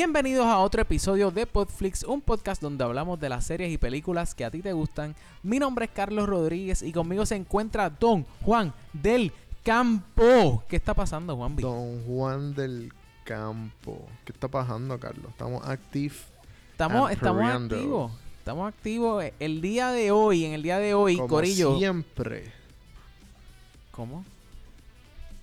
Bienvenidos a otro episodio de Podflix, un podcast donde hablamos de las series y películas que a ti te gustan. Mi nombre es Carlos Rodríguez y conmigo se encuentra Don Juan del Campo. ¿Qué está pasando, Juan? Don Juan del Campo. ¿Qué está pasando, Carlos? Estamos activos. Estamos, estamos activos. Estamos activos. El día de hoy, en el día de hoy, como Corillo. siempre. ¿Cómo?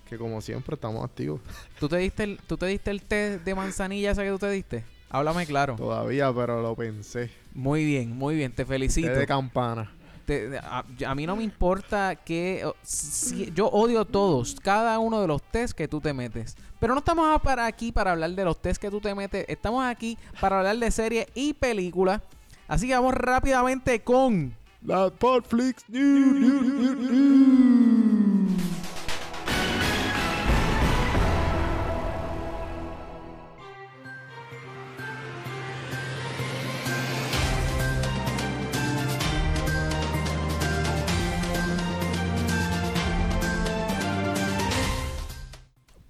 Que como siempre estamos activos. ¿Tú te diste el, ¿tú te diste el té de manzanilla ese que tú te diste? Háblame claro. Todavía, pero lo pensé. Muy bien, muy bien. Te felicito. Té de campana. Te- a, a mí no me importa que... o- si- yo odio todos, cada uno de los test que tú te metes. Pero no estamos para aquí para hablar de los test que tú te metes. Estamos aquí para hablar de series y películas. Así que vamos rápidamente con... La Podflix News.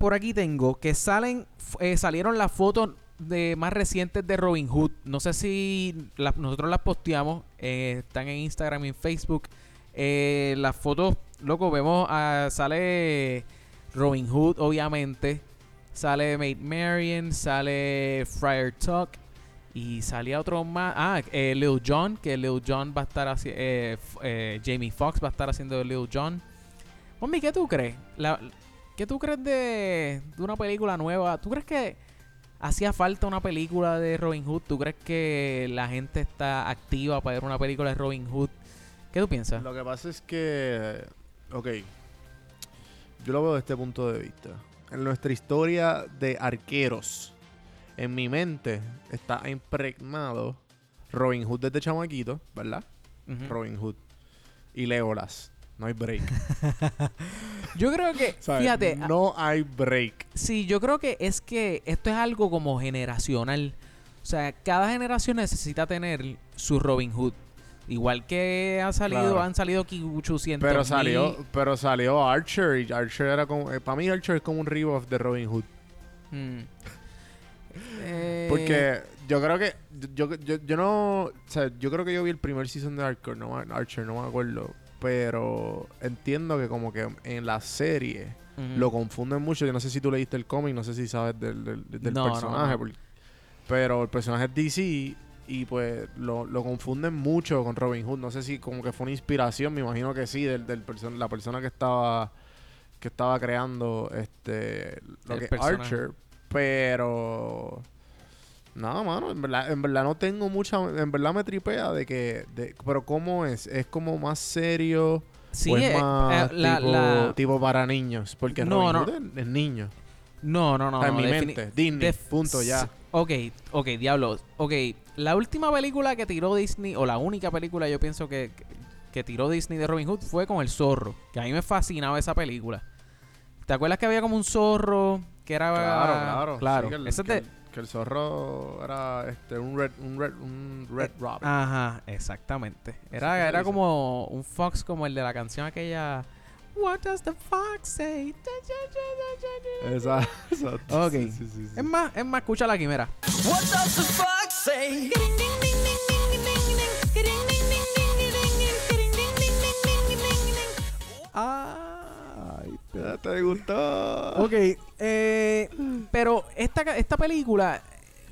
Por aquí tengo que salen, eh, salieron las fotos de más recientes de Robin Hood. No sé si las- nosotros las posteamos. eh, están en Instagram y en Facebook. Eh, las fotos, loco, vemos, ah, sale Robin Hood, obviamente. Sale Maid Marian, sale Friar Tuck. Y salía otro más. Ah, eh, Lil Jon, que Lil Jon va a estar haciendo. Jamie Foxx va a estar haciendo Lil Jon. Mami, ¿qué tú crees? La- ¿Qué tú crees de, de una película nueva? ¿Tú crees que hacía falta una película de Robin Hood? ¿Tú crees que la gente está activa para ver una película de Robin Hood? ¿Qué tú piensas? Lo que pasa es que. Ok. Yo lo veo desde este punto de vista. En nuestra historia de arqueros, en mi mente está impregnado Robin Hood desde chamaquito, ¿verdad? Robin Hood. Y Legolas. No hay break. Yo creo que, ¿Sabes? fíjate, No hay break. Sí, yo creo que es que esto es algo como generacional. O sea, cada generación necesita tener su Robin Hood. Igual que ha salido, Claro. han salido 800 Pero salió, pero salió Archer y Archer era como, para mí Archer es como un rip-off de Robin Hood. Mm. Eh, Porque yo creo que yo, yo, yo no, o sea, yo creo que yo vi el primer season de Archer, no, Archer, no me acuerdo, pero entiendo que como que en la serie lo confunden mucho. Yo no sé si tú leíste el cómic, no sé si sabes del, del, del No, no, personaje, no. pero el personaje es DC y pues lo, lo confunden mucho con Robin Hood. No sé si como que fue una inspiración, me imagino que sí, del, del perso- la persona que estaba que estaba creando este lo El que es personaje. Archer, pero nada, mano, en verdad, en verdad no tengo mucha, en verdad me tripea de que, de, pero cómo es, es como más serio Sí, o es eh, más eh, la- tipo, la- tipo para niños, porque No, Robin no. Hood es, niño. No, no, no. Está en no, mi mente. Disney, punto, ya. Ok, ok, diablo. Ok, la última película que tiró Disney, o la única película yo pienso que, que tiró Disney de Robin Hood fue con El Zorro. Que a mí me fascinaba esa película. ¿Te acuerdas que había como un zorro que era... Claro, claro. Claro. Sí, que, el, Ese es que el- que el zorro era este, un red, un red, un red robin. Ajá, exactamente. Era, era como un fox como el de la canción aquella... What does the fox say? Esa, exacto. Ok. Sí, sí, sí, sí. Es más, es más, escucha la quimera. What does the fox say? Ay, Ya ¿Te gustó? Ok, eh, pero esta, esta película,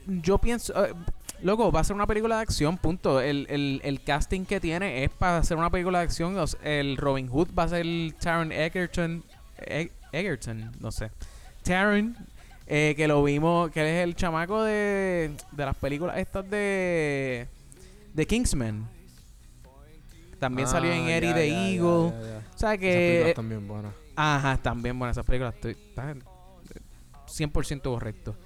yo pienso, eh, loco, va a ser una película de acción, punto. El, el, el casting que tiene es para hacer una película de acción. El Robin Hood va a ser Taron Egerton, Eg- Egerton, no sé. Taron, eh, que lo vimos, que es el chamaco de, de las películas estas de, de Kingsman. También salió en Ah, Eddie the ya, Eagle. ya, ya. O sea que también buenas. Ajá, están bien buenas esas películas. Estoy, están 100% correcto.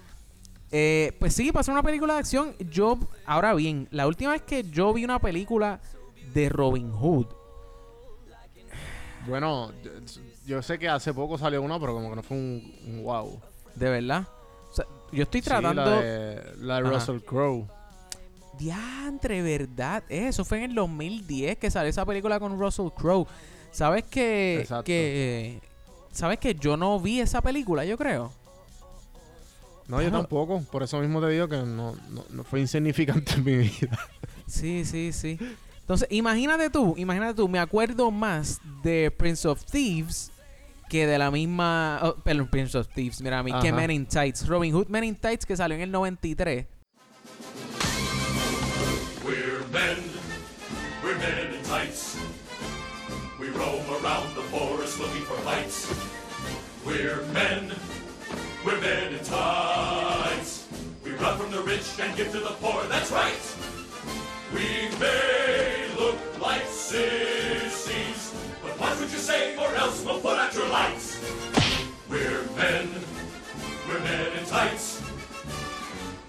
Eh, pues sí, pasó una película de acción. Yo, ahora bien, la última vez que yo vi una película de Robin Hood. Bueno, yo, sé que hace poco salió una, pero como que no fue un, un wow. De verdad. O sea, yo estoy Sí, tratando. la de, la de. Russell Crowe. Diantre, ¿verdad? Eso fue en el 2010 que salió esa película con Russell Crowe. ¿Sabes que, Exacto. que ¿Sabes que yo no vi esa película, yo creo? No, yo tampoco. Por eso mismo te digo que no, no, no fue insignificante en mi vida. Sí, sí, sí. Entonces, imagínate tú, imagínate tú, me acuerdo más de Prince of Thieves que de la misma... Oh, perdón, Prince of Thieves, mira a mí, que. Men in Tights. Robin Hood Men in Tights que salió en el 93. We're men, we're men in tights. We roam around the forest looking for fights. We're men, we're men in tights. We run from the rich and give to the poor, that's right. We may look like sissies, but watch what you say or else we'll put out your lights. We're men, we're men in tights.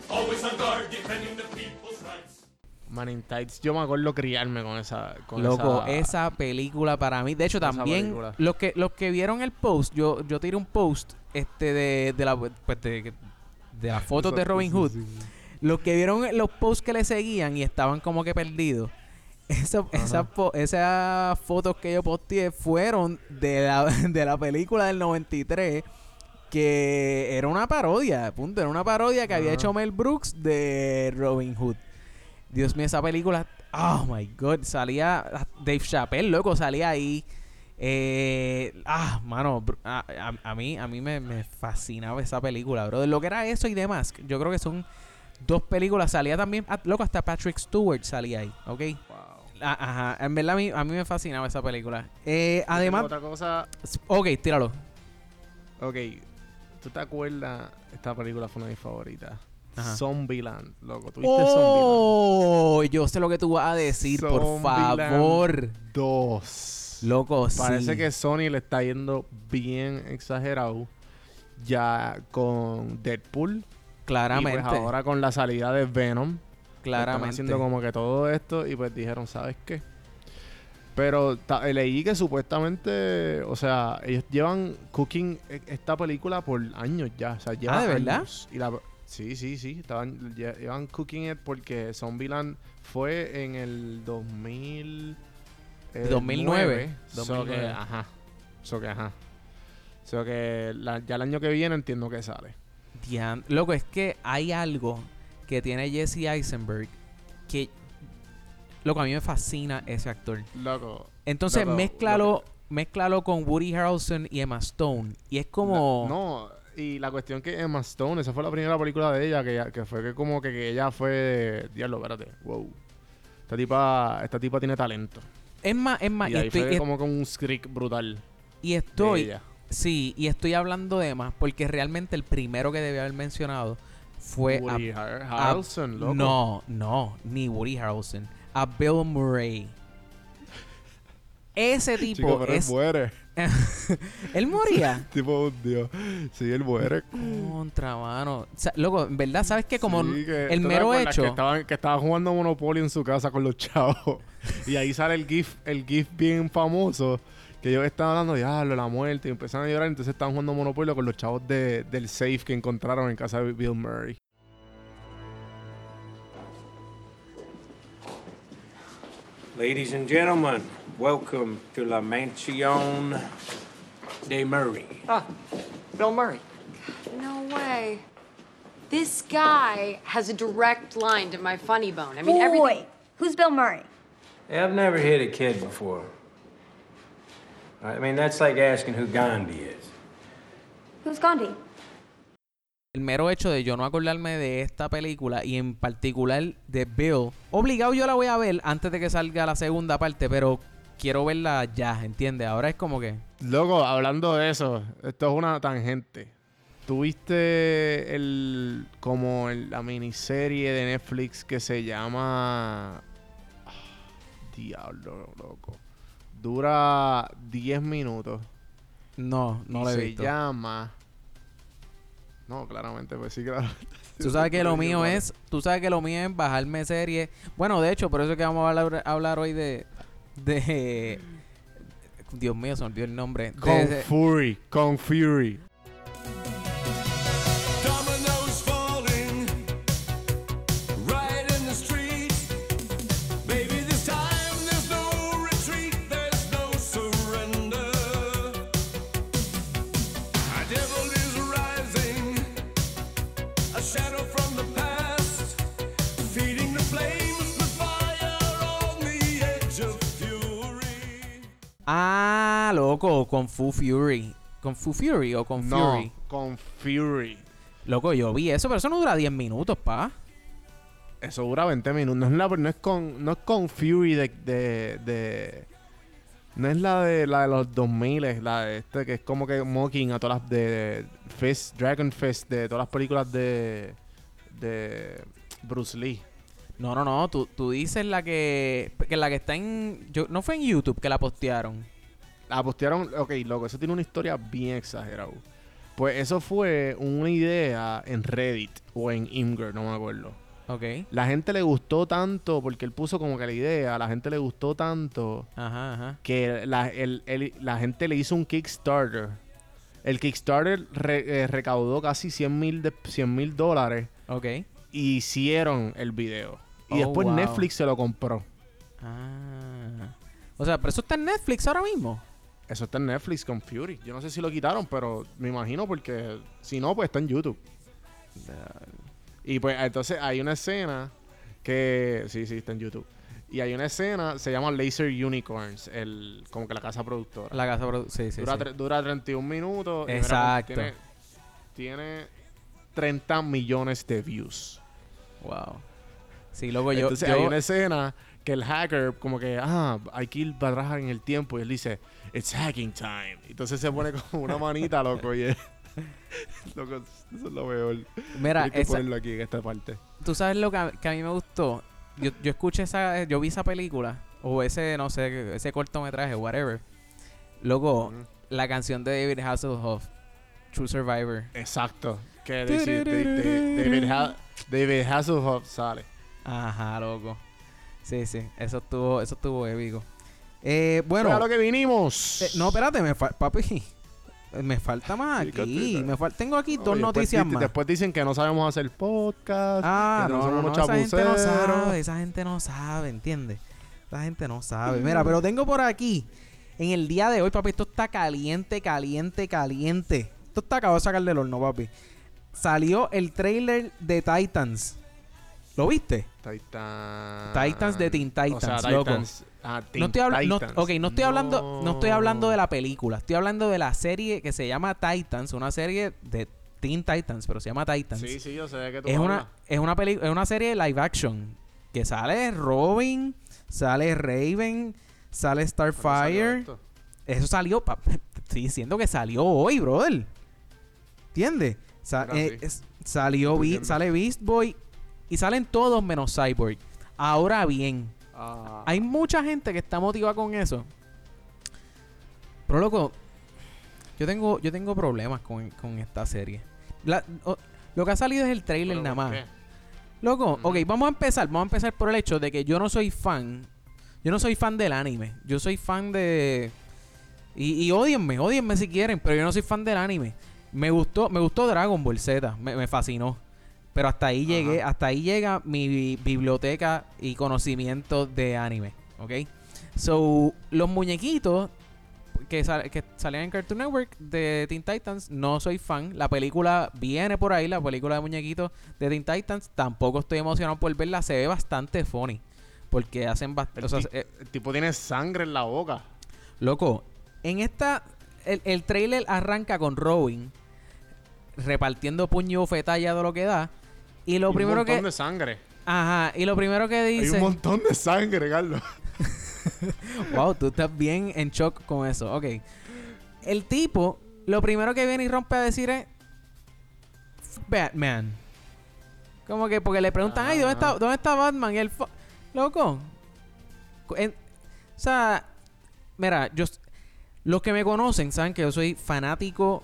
Always on guard defending the rights. Man in Tights, yo me acuerdo criarme con esa. Con Loco, esa, esa película para mí. De hecho, esa también los que los que vieron el post, yo yo tiré un post este de, de la pues, de, de las fotos de esa- Robin Hood. sí, sí. Los que vieron los posts que le seguían y estaban como que perdidos. Esa, esas fo- esas fotos que yo posteé fueron de la, de la película del 93 que era una parodia, punto, era una parodia que había hecho Mel Brooks de Robin Hood. Dios mío, esa película, oh my god, salía Dave Chappelle, loco, salía ahí. Eh, ah, mano, a- a mí, a mí me, me fascinaba esa película, bro. De lo que era eso y demás, yo creo que son dos películas. Salía también, ah, loco, hasta Patrick Stewart salía ahí, ¿ok? Ah, Ajá, en verdad a mí, a mí me fascinaba esa película. Eh, además, Otra cosa. ok, tíralo. Ok. ¿Tú te acuerdas? Esta película fue una de mis favoritas. Ajá. Zombieland, loco. ¿Tuviste Zombieland? Oh, yo sé lo que tú vas a decir, por favor. 2. Loco, Parece sí. que Sony le está yendo bien exagerado. Ya con Deadpool. claramente, Y pues ahora con la salida de Venom. Están claramente. haciendo como que todo esto y pues dijeron, ¿sabes qué? Pero eh, leí que supuestamente, o sea, ellos llevan cooking e- esta película por años ya. O sea, llevan Ah, ¿de verdad? años. Y la, sí, sí, sí. Estaban, lle- llevan cooking it porque Zombieland fue en el 2000... eh, 2009. So 2009. que, ajá. So que, ajá. So que la- ya el año que viene entiendo que sale. Dian- Loco, es que hay algo que tiene Jesse Eisenberg que... Loco, a mí me fascina ese actor. Loco. Entonces, Loco, mézclalo, loco. mézclalo con Woody Harrelson y Emma Stone. Y es como... La- no, y la cuestión que Emma Stone, esa fue la primera película de ella, que, que fue que como que, que ella fue... Diablo, espérate, wow. Esta tipa, esta tipa tiene talento. Es más, es más, y y ahí estoy, fue como con un script brutal y de estoy ella. Sí, y estoy hablando de más porque realmente el primero que debía haber mencionado fue a- Woody a- Harrelson, loco. No, no, ni Woody Harrelson, a Bill Murray. Ese tipo Chico, pero es él muere. él moría tipo un dios. Sí, él muere. contra mano. O sea, loco, en verdad sabes que como Sí, que- el ¿tú te mero hecho Que estaba, que estaba jugando Monopoly en su casa con los chavos. y ahí sale el GIF, el GIF bien famoso. Que ellos estaban hablando, diablo, la muerte. Y empezaron a llorar. Entonces estaban jugando Monopoly con los chavos de, del safe que encontraron en casa de Bill Murray. Ladies and gentlemen, welcome to La Mansion de Murray. Ah, Bill Murray. No way. This guy has a direct line to my funny bone. I mean, everything. Boy, who's Bill Murray? I've never hit a kid before. I mean, that's like asking who Gandhi is. Who's Gandhi? el mero hecho de yo no acordarme de esta película y en particular de Bill, obligado yo la voy a ver antes de que salga la segunda parte, pero quiero verla ya, ¿entiendes? Ahora es como que Loco, hablando de eso, esto es una tangente. ¿Tuviste el como el- la miniserie de Netflix que se llama Ah, Diablo, loco. Dura 10 minutos. no, no lo he se visto. llama No, claramente, pues sí, claro. Tú sabes que lo mío es, tú sabes que lo mío es bajarme series. Bueno, de hecho, por eso es que vamos a hablar, a hablar hoy de de Dios mío, se me olvidó el nombre. De Con ese- Fury, con Fury. Loco, con Fu Fury. ¿Con Fu Fury o con no, Fury? con Fury. Loco, yo vi eso, pero eso no dura 10 minutos, pa. Eso dura 20 minutos. No es, la, no es, con, no es con Fury de, de, de- No es la de la de los 2000, es la de este que es como que mocking a todas las de Fist, Dragon Fist, de todas las películas de de Bruce Lee. No, no, no. Tú, tú dices la que, que la que está en... Yo, no fue en YouTube que la postearon. La postearon, ok, loco, eso tiene una historia bien exagerada. Pues eso fue una idea en Reddit o en Imgur, no me acuerdo. Ok. La gente le gustó tanto, porque él puso como que la idea, la gente le gustó tanto Ajá, ajá. que la, el- el- la gente le hizo un Kickstarter. El Kickstarter re- eh, recaudó casi 100 mil dólares Ok. y hicieron el video. Y Oh, después wow. Netflix se lo compró. Ah. O sea, pero eso está en Netflix ahora mismo. Eso está en Netflix con Fury. Yo no sé si lo quitaron, pero me imagino porque si no, pues está en YouTube. Y pues entonces hay una escena que... Sí, sí, está en YouTube. Y hay una escena, se llama Laser Unicorns, el, como que la casa productora. La casa produ- Sí, sí, dura, sí. tre- dura 31 minutos. y mira, Exacto. Tiene, tiene 30 millones de views. Wow. Sí, loco, yo... Entonces yo- hay una escena que el hacker como que, ah, hay que ir para atrás en el tiempo. Y él dice, it's hacking time. Entonces se pone como una manita, loco. Y es- loco, eso es lo mejor. Mira, Tienes que esa- ponerlo aquí en esta parte. tú sabes lo que a, que a mí me gustó. Yo, yo escuché esa... Yo vi esa película. O ese, no sé, ese cortometraje, whatever. Loco, la canción de David Hasselhoff. True Survivor. Exacto. Que dice, de- de- David, Ha- David Hasselhoff sale. Ajá, loco. Sí, sí. Eso estuvo, eso estuvo épico. Eh, bueno. Bueno, a lo que vinimos. eh, no, espérate, me fa- papi. Me falta más aquí. cosita. Me fal- tengo aquí No, dos noticias más. Después dicen que no sabemos hacer podcast. Ah, que no, somos no, no, unos esa gente no chapuceros. sabe, esa gente no sabe, ¿entiendes? Esa gente no sabe. Mira, pero tengo por aquí, en el día de hoy, papi, esto está caliente, caliente, caliente. Esto está acabado de sacar del horno, papi. Salió el trailer de Titans. ¿Lo viste? Titan. Titans de Teen O sea, Titans, loco. Titans. Ah, Teen No estoy, habla- no, Titans. ok, no estoy hablando, no estoy hablando de la película, estoy hablando de la serie que se llama Titans, una serie de Teen Titans, pero se llama Titans. Sí, sí, yo sé de qué tú es una es una peli es una serie live action que sale Robin, sale Raven, sale ¿Cuándo salió Starfire. Eso salió, pa- estoy diciendo que salió hoy, brother. ¿Entiendes? Sa- eh, es- salió Be- sale Beast Boy y salen todos menos Cyborg. Ahora bien, Ah, hay mucha gente que está motivada con eso. Pero loco, yo tengo, yo tengo problemas con, con esta serie. La- o- lo que ha salido es el trailer ¿pero nada más. qué? Loco, Ujú. ok, vamos a empezar. Vamos a empezar por el hecho de que yo no soy fan. Yo no soy fan del anime. Yo soy fan de. Y, y odienme, odienme si quieren, pero yo no soy fan del anime. Me gustó, me gustó Dragon Ball Z, me, me fascinó. Pero hasta ahí Ajá. llegué, hasta ahí llega mi bi- biblioteca y conocimiento de anime, ¿ok? So, los muñequitos que, sal- que salían en Cartoon Network de Teen Titans, no soy fan. La película viene por ahí, la película de muñequitos de Teen Titans. Tampoco estoy emocionado por verla, se ve bastante funny. Porque hacen bastante... ti- el tipo tiene sangre en la boca. Loco, en esta. El, el trailer arranca con Robin repartiendo puño y bofetada ya de lo que da. Y lo Y primero un montón que. de sangre. Ajá, y lo primero que Hay dice. un montón de sangre, Carlos. Wow, tú estás bien en shock con eso. Ok. El tipo, lo primero que viene y rompe a decir es. "F- Batman. Como que porque le preguntan, ay, ¿dónde está, Ajá. ¿dónde está Batman? Y él, "Fu- loco. en- o sea, mira, yo. Los que me conocen saben que yo soy fanático.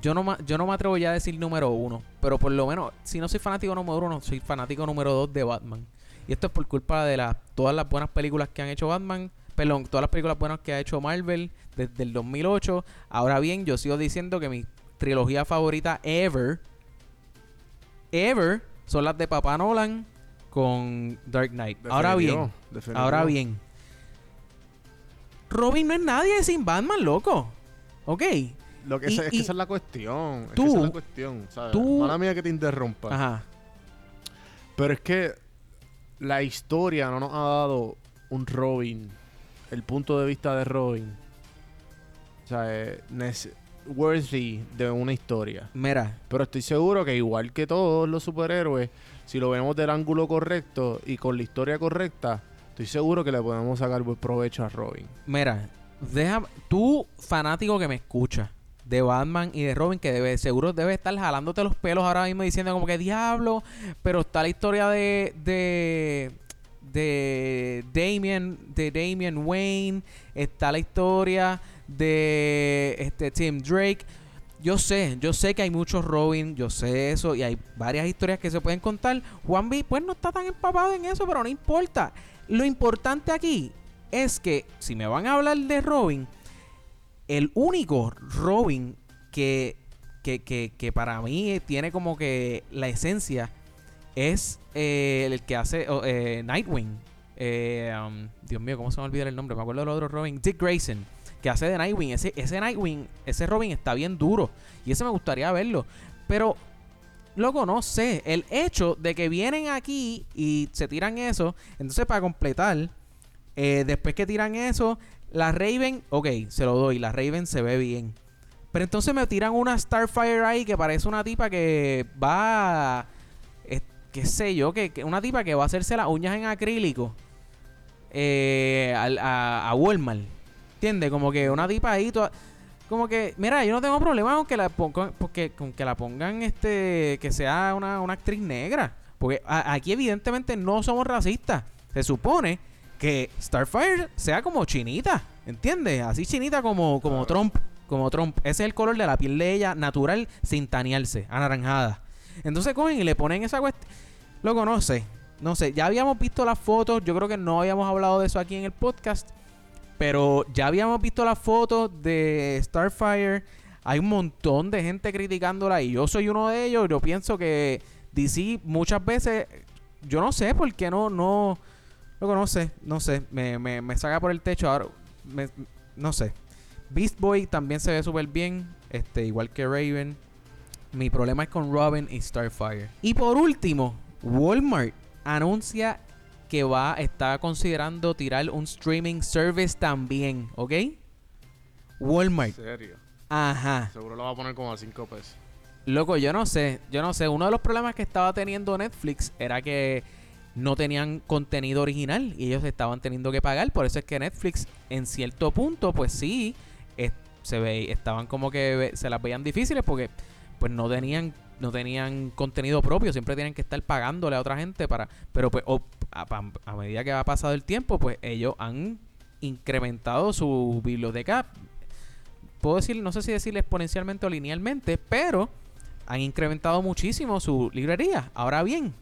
Yo no, yo no me atrevo ya a decir número uno. Pero por lo menos, si no soy fanático número uno, soy fanático número dos de Batman. Y esto es por culpa de las todas las buenas películas que han hecho Batman. Perdón, todas las películas buenas que ha hecho Marvel desde el 2008. Ahora bien, yo sigo diciendo que mi trilogía favorita ever, ever, son las de Papá Nolan con Dark Knight. Ahora bien, definitivo. ahora bien. Robin no es nadie sin Batman, loco. Ok. Lo que Y- es, es que y- esa es la cuestión. es que esa es la cuestión, ¿sabes? tú- Mala mía que te interrumpa. Ajá. Pero es que la historia no nos ha dado un Robin, el punto de vista de Robin, o sea, nece- worthy de una historia. Mira, Pero estoy seguro que igual que todos los superhéroes, si lo vemos del ángulo correcto y con la historia correcta, estoy seguro que le podemos sacar buen provecho a Robin. mira, deja, tú fanático que me escucha de Batman y de Robin que debe seguro debe estar jalándote los pelos ahora mismo diciendo como que diablo, pero está la historia de de de Damian de Damian Wayne, está la historia de este Tim Drake. Yo sé, yo sé que hay muchos Robin, yo sé eso y hay varias historias que se pueden contar. Juan B pues no está tan empapado en eso, pero no importa. Lo importante aquí es que si me van a hablar de Robin, el único Robin que, que, que, que para mí tiene como que la esencia es eh, el que hace oh, eh, Nightwing. Eh, um, Dios mío, ¿cómo se me olvida el nombre? Me acuerdo del otro Robin. Dick Grayson, que hace de Nightwing. Ese, ese Nightwing, ese Robin está bien duro. Y ese me gustaría verlo. Pero, loco, no sé. El hecho de que vienen aquí y se tiran eso. Entonces, para completar, después que tiran eso, la Raven, ok, se lo doy. La Raven se ve bien. Pero entonces me tiran una Starfire ahí que parece una tipa que va. qué sé yo, que, una tipa que va a hacerse las uñas en acrílico. eh, a, Walmart. ¿Entiendes? Como que una tipa ahí toda- Como que, mira, yo no tengo problema con que la pongan, con que la pongan este, que sea una, actriz negra. Porque aquí evidentemente no somos racistas. Se supone que Starfire sea como chinita, ¿entiendes? Así chinita como, como Trump, como Trump. Ese es el color de la piel de ella, natural, sin tanearse, anaranjada. Entonces cogen y le ponen esa cuestión. Loco, no sé, no sé. Ya habíamos visto las fotos, yo creo que no habíamos hablado de eso aquí en el podcast. Pero ya habíamos visto las fotos de Starfire. Hay un montón de gente criticándola y yo soy uno de ellos. Yo pienso que DC muchas veces, yo no sé por qué no, no, Loco, no sé, no sé. Me, me, me saca por el techo ahora. me- no sé. Beast Boy también se ve súper bien. Este, igual que Raven. Mi problema es con Robin y Starfire. Y por último, Walmart anuncia que va, está considerando tirar un streaming service también, ¿ok? Walmart. serio? Ajá. Seguro lo va a poner como a 5 pesos. Loco, yo no sé, yo no sé. Uno de los problemas que estaba teniendo Netflix era que no tenían contenido original y ellos estaban teniendo que pagar. Por eso es que Netflix, en cierto punto, pues sí, se ve, estaban como que se las veían difíciles porque pues no tenían no tenían contenido propio, siempre tienen que estar pagándole a otra gente para, pero pues a, a medida que ha pasado el tiempo, pues ellos han incrementado su biblioteca puedo decir, no sé si decirle exponencialmente o linealmente, pero han incrementado muchísimo su librería. Ahora bien,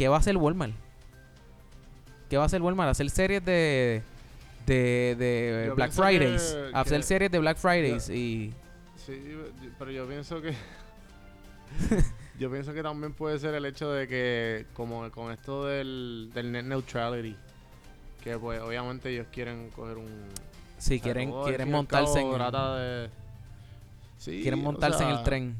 ¿qué va a hacer Walmart? ¿Qué va a hacer Walmart? Hacer series de de, de Black que- Fridays. hacer que- series de Black Fridays y Sí, pero yo pienso que. yo pienso que también puede ser el hecho de que, como con esto del, del net neutrality, que pues obviamente ellos quieren coger un. o sea, quieren quieren montarse en de- Sí, quieren o montarse en el tren.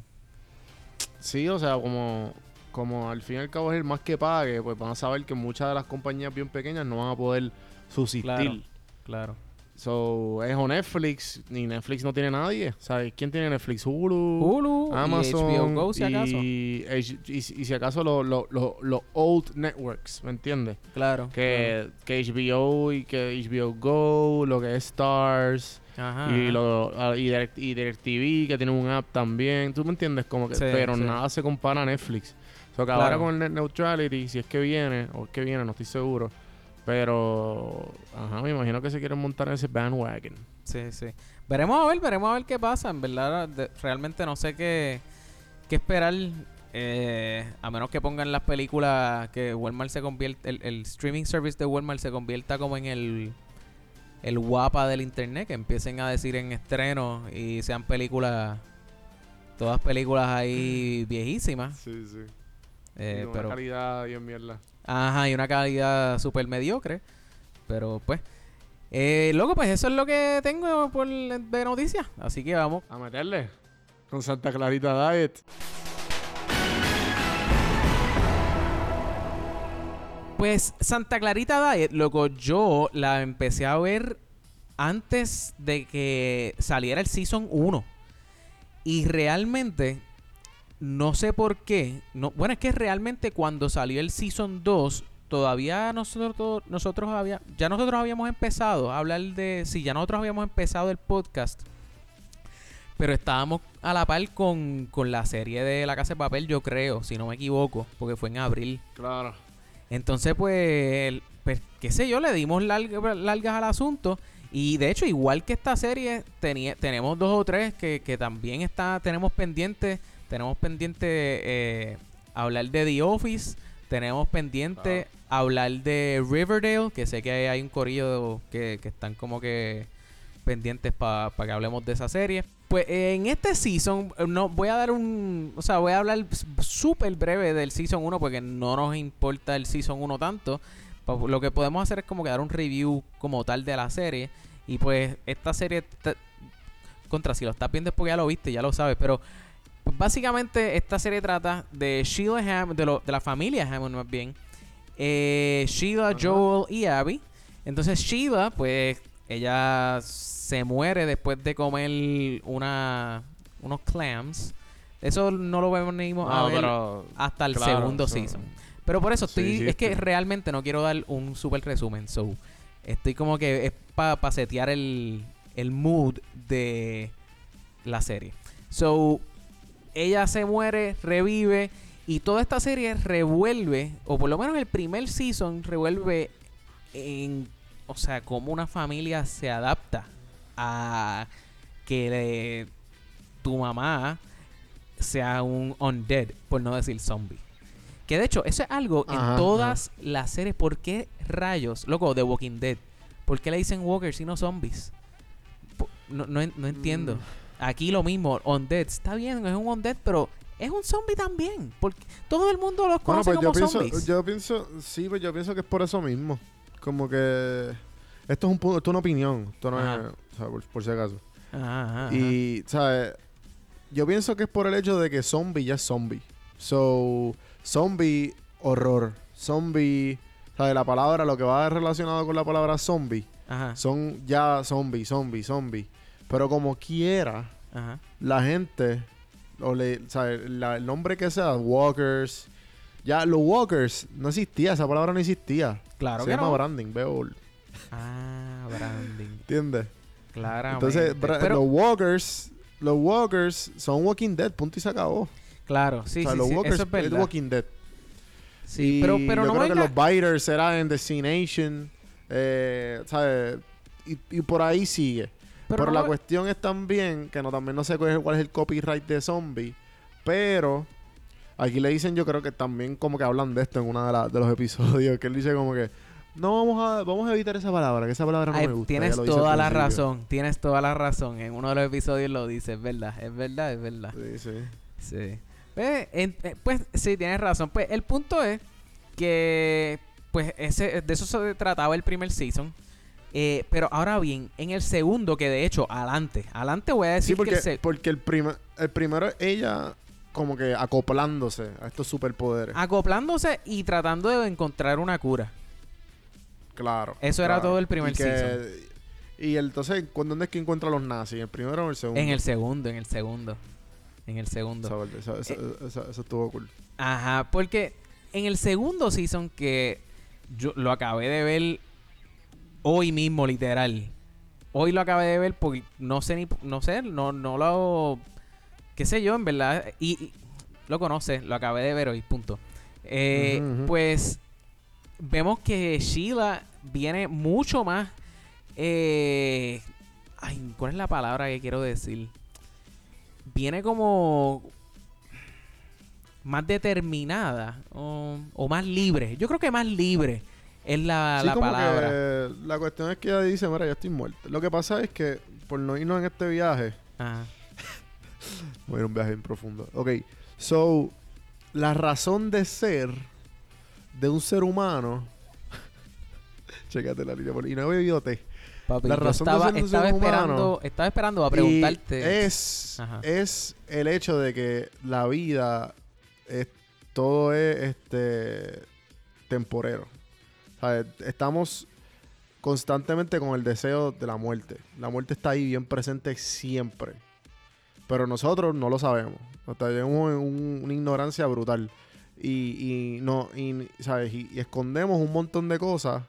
Sí, o sea, como, como al fin y al cabo es el más que pague, pues van a saber que muchas de las compañías bien pequeñas no van a poder subsistir. Claro. Claro. So, es o Netflix, ni Netflix no tiene nadie. ¿Sabes quién tiene Netflix? Hulu, Hulu Amazon. y HBO Go si acaso. Y, y, y si acaso los old networks, ¿me entiendes? Claro. Que, que HBO y que HBO Go, lo que es Stars. Ajá. y, lo, y, Direct, y DirecTV, que tiene un app también. ¿Tú me entiendes? Como que, Sí, pero sí. nada se compara a Netflix. So, que ahora con el net neutrality, si es que viene, o es que viene, no estoy seguro. Pero, ajá, me imagino que se quieren montar en ese bandwagon. Sí, sí. Veremos a ver, veremos a ver qué pasa. En verdad, de- realmente no sé qué, qué esperar. eh, a menos que pongan las películas que Walmart se convierta, el, el streaming service de Walmart se convierta como en el, el guapa del internet, que empiecen a decir en estreno y sean películas, todas películas ahí viejísimas. Sí, sí. Eh, una pero, calidad bien mierda. Ajá, y una calidad súper mediocre. Pero pues. Eh, loco, pues eso es lo que tengo por de noticias. Así que vamos. A meterle. Con Santa Clarita Diet. Pues Santa Clarita Diet, loco, yo la empecé a ver antes de que saliera el Season 1. Y realmente, no sé por qué. No, bueno, es que realmente cuando salió el Season 2, todavía nosotros, nosotros había, ya nosotros habíamos empezado a hablar de... Sí, ya nosotros habíamos empezado el podcast. Pero estábamos a la par con, con la serie de La Casa de Papel, yo creo, si no me equivoco, porque fue en abril. Claro. Entonces, pues, pues, qué sé yo, le dimos larg- largas al asunto. Y de hecho, igual que esta serie, tenía, tenemos dos o tres que, que también está, tenemos pendiente. Tenemos pendiente eh, hablar de The Office. Tenemos pendiente hablar de Riverdale, que sé que hay un corillo que, que están como que pendientes para que hablemos de esa serie. Pues eh, en este season, eh, no voy a dar un. O sea, voy a hablar súper breve del season 1 porque no nos importa el season 1 tanto. Pa- Lo que podemos hacer es como que dar un review como tal de la serie. Y pues esta serie. Contra, si lo estás viendo es porque ya lo viste, ya lo sabes. Pero básicamente esta serie trata de Sheila Hammond, de, lo- de la familia Hammond más bien. Eh, Sheila, Joel y Abby. Entonces Sheila, pues ella se muere después de comer una unos clams. Eso no lo venimos a No, ver pero- hasta el claro, segundo eso- season. Pero por eso Sí, estoy, sí, es que realmente no quiero dar un super resumen. So, estoy como que es para setear el, el mood de la serie. So, ella se muere, revive y toda esta serie revuelve, o por lo menos el primer season revuelve en, o sea, cómo una familia se adapta a que le- tu mamá sea un undead, por no decir zombie. Que de hecho, eso es algo Ajá, en todas las series. ¿Por qué rayos? Loco, The Walking Dead. ¿Por qué le dicen walkers y no zombies? No, no, no entiendo. Mm. Aquí lo mismo, undead. Está bien, es un undead, pero es un zombie también. Porque todo el mundo los Bueno, conoce pues yo como pienso, zombies. yo pienso, sí, pues yo pienso que es por eso mismo. Como que esto es un punto, esto es una opinión, esto no Ajá. es, o sea, por, por si acaso. Ajá, ajá. Y, ¿sabes? Yo pienso que es por el hecho de que zombie ya es zombie. So, zombie, horror. Zombie, ¿sabes? La palabra, lo que va relacionado con la palabra zombie, Ajá, son ya zombie, zombie, zombie. Pero como quiera, ajá. la gente, o le. La- el nombre que sea, walkers. Ya, los walkers no existía, esa palabra no existía. Claro Se que llama no. branding, veo. Ah, branding. ¿Entiendes? Claramente. Entonces, Pero- los walkers, los walkers son Walking Dead, punto y se acabó. claro, sí, o sea, sí, los sí, walkers eso es verdad. Walking Dead. Sí, Y pero, pero yo no creo venga- que los biters eran en The C Nation, eh, ¿sabes? Y, y por ahí sigue. Pero, no la cuestión es también, que no también no sé cuál es, cuál es el copyright de zombie, pero aquí le dicen, yo creo que también como que hablan de esto en uno de, la- de los episodios, que él dice como que, no vamos a, vamos a evitar esa palabra, que esa palabra no Ay, me gusta. tienes toda la razón, tienes toda la razón. En uno de los episodios lo dice, es verdad, es verdad, es verdad. Sí, sí. Sí. Pues, en- eh, pues sí, tienes razón. Pues el punto es que pues ese de eso se trataba el primer season. Eh, pero ahora bien, en el segundo, que de hecho, adelante, adelante voy a decir Sí, porque, que el se- porque el, prima- el primero es ella como que acoplándose a estos superpoderes. acoplándose y tratando de encontrar una cura. claro. eso era todo el primer y que- season. Y el- entonces, ¿cu- ¿dónde es que encuentra a los nazis? ¿En el primero o en el segundo? En el segundo, en el segundo. En el segundo. Eso, eso- eso- eso- eso estuvo cool. Ajá, porque en el segundo season que yo lo acabé de ver hoy mismo, literal. Hoy lo acabé de ver porque no sé ni no sé, no no lo qué sé yo, en verdad y, y- lo conoce, lo acabé de ver hoy, punto. Eh, pues vemos que Sheila viene mucho más eh, ay, ¿cuál es la palabra que quiero decir? Viene como más determinada o, o más libre. Yo creo que más libre es la, Sí, la como palabra. que la cuestión es que ella dice, mira, yo estoy muerta. Lo que pasa es que, por no irnos en este viaje, Ajá. voy a un viaje bien profundo. Ok, so, la razón de ser de un ser humano... Chécate la línea, y no he bebido té. Papi, La razón de estaba, ser un estaba ser humano esperando, estaba esperando a preguntarte. es, Ajá. es el hecho de que la vida es, todo es este temporero. Estamos constantemente con el deseo de la muerte. La muerte está ahí bien presente siempre. Pero nosotros no lo sabemos. Tenemos un- una ignorancia brutal. Y, y no, y, ¿sabes? Y, escondemos un montón de cosas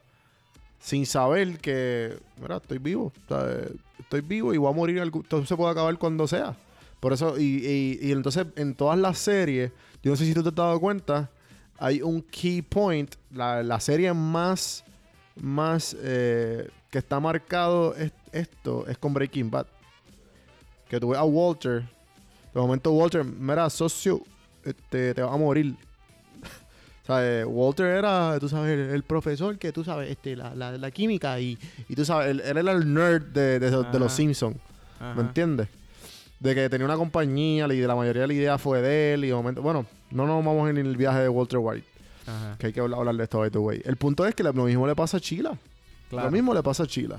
sin saber que, mira, estoy vivo. Estoy vivo y voy a morir. Todo se puede acabar cuando sea. Por eso, y entonces en todas las series, yo no sé si tú te has dado cuenta, hay un key point. La, la serie más, más eh, que está marcado es- esto es con Breaking Bad. Que tú ves a Walter. De momento, Walter, mira, socio, este, te vas a morir. O sea, eh, Walter era, tú sabes, el, el profesor que tú sabes, este, la, la, la química y, y tú sabes, él, él era el nerd de, de, de los. Simpsons. ¿Me entiendes? De que tenía una compañía y de la mayoría de la idea fue de él y de momento, bueno, no nos vamos en el viaje de Walter White, Ajá. que hay que hablar, hablar de esto, by the way. El punto es que lo mismo le pasa a Chila. Claro. Lo mismo le pasa a Chila.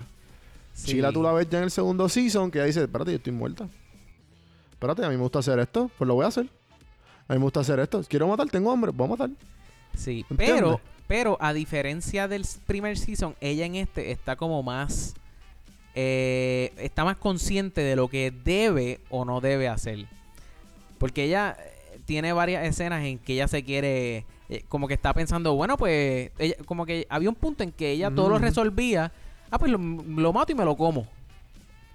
Sí. Chila tú la ves ya en el segundo season que ella dice, espérate, yo estoy muerta. Espérate, a mí me gusta hacer esto, pues lo voy a hacer. A mí me gusta hacer esto. Quiero matar, tengo hambre, voy a matar. Sí, ¿Entiendes? pero, pero a diferencia del primer season, ella en este está como más. eh, está más consciente de lo que debe o no debe hacer. Porque ella tiene varias escenas en que ella se quiere. eh, como que está pensando, bueno, pues. ella- como que había un punto en que ella todo lo Ujú. resolvía. Ah, pues lo, lo mato y me lo como.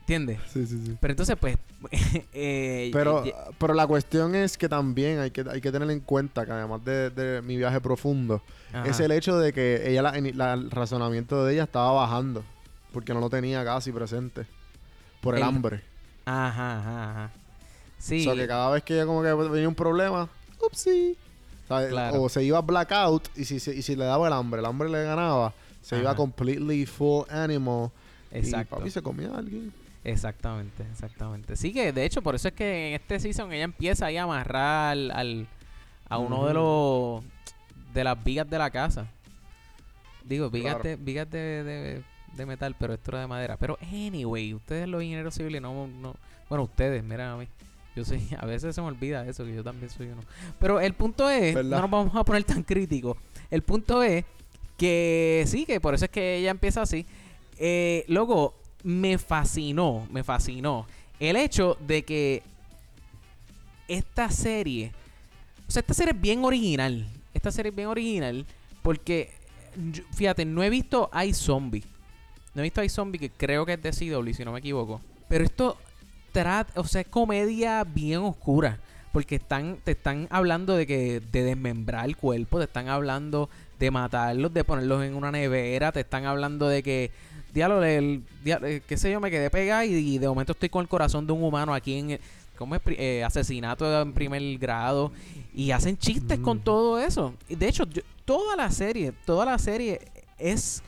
¿Entiendes? Sí, sí, sí. Pero entonces, pues. eh, Pero, eh, pero la cuestión es que también hay que, hay que tener en cuenta que además de, de mi viaje profundo, ajá. es el hecho de que ella la- la- el razonamiento de ella estaba bajando. Porque no lo tenía casi presente. Por el, El- hambre. Ajá, ajá, ajá. Sí. O sea, que cada vez que ella como que venía un problema, upsí. O se iba blackout y si, se- y si le daba el hambre, el hambre le ganaba, se iba completely full animal. Exacto. Y papi se comía a alguien. Exactamente, exactamente. Sí que de hecho por eso es que en este season ella empieza ahí a amarrar al, al- a uno de los de las vigas de la casa. Digo, vigas Claro. de vigas de, de, de metal, pero esto era de madera. Pero anyway, ustedes los ingenieros civiles no no bueno, ustedes, mira a mí. Yo soy a veces se me olvida eso que yo también soy uno. Pero el punto es, ¿Verdad? no nos vamos a poner tan críticos. El punto es que sí, que por eso es que ella empieza así. Eh, luego, me fascinó, me fascinó el hecho de que esta serie, o sea, esta serie es bien original. Esta serie es bien original porque, fíjate, no he visto iZombie. No he visto iZombie, que creo que es de CW, si no me equivoco. Pero esto trata, o sea, es comedia bien oscura. Porque están, te están hablando de que de desmembrar el cuerpo, te están hablando de matarlos, de ponerlos en una nevera, te están hablando de que, diablo, el, eh, qué sé yo, me quedé pegada y, y de momento estoy con el corazón de un humano aquí en, ¿cómo es? Eh, asesinato en primer grado. Y hacen chistes con todo eso. Y de hecho, yo- toda la serie, toda la serie es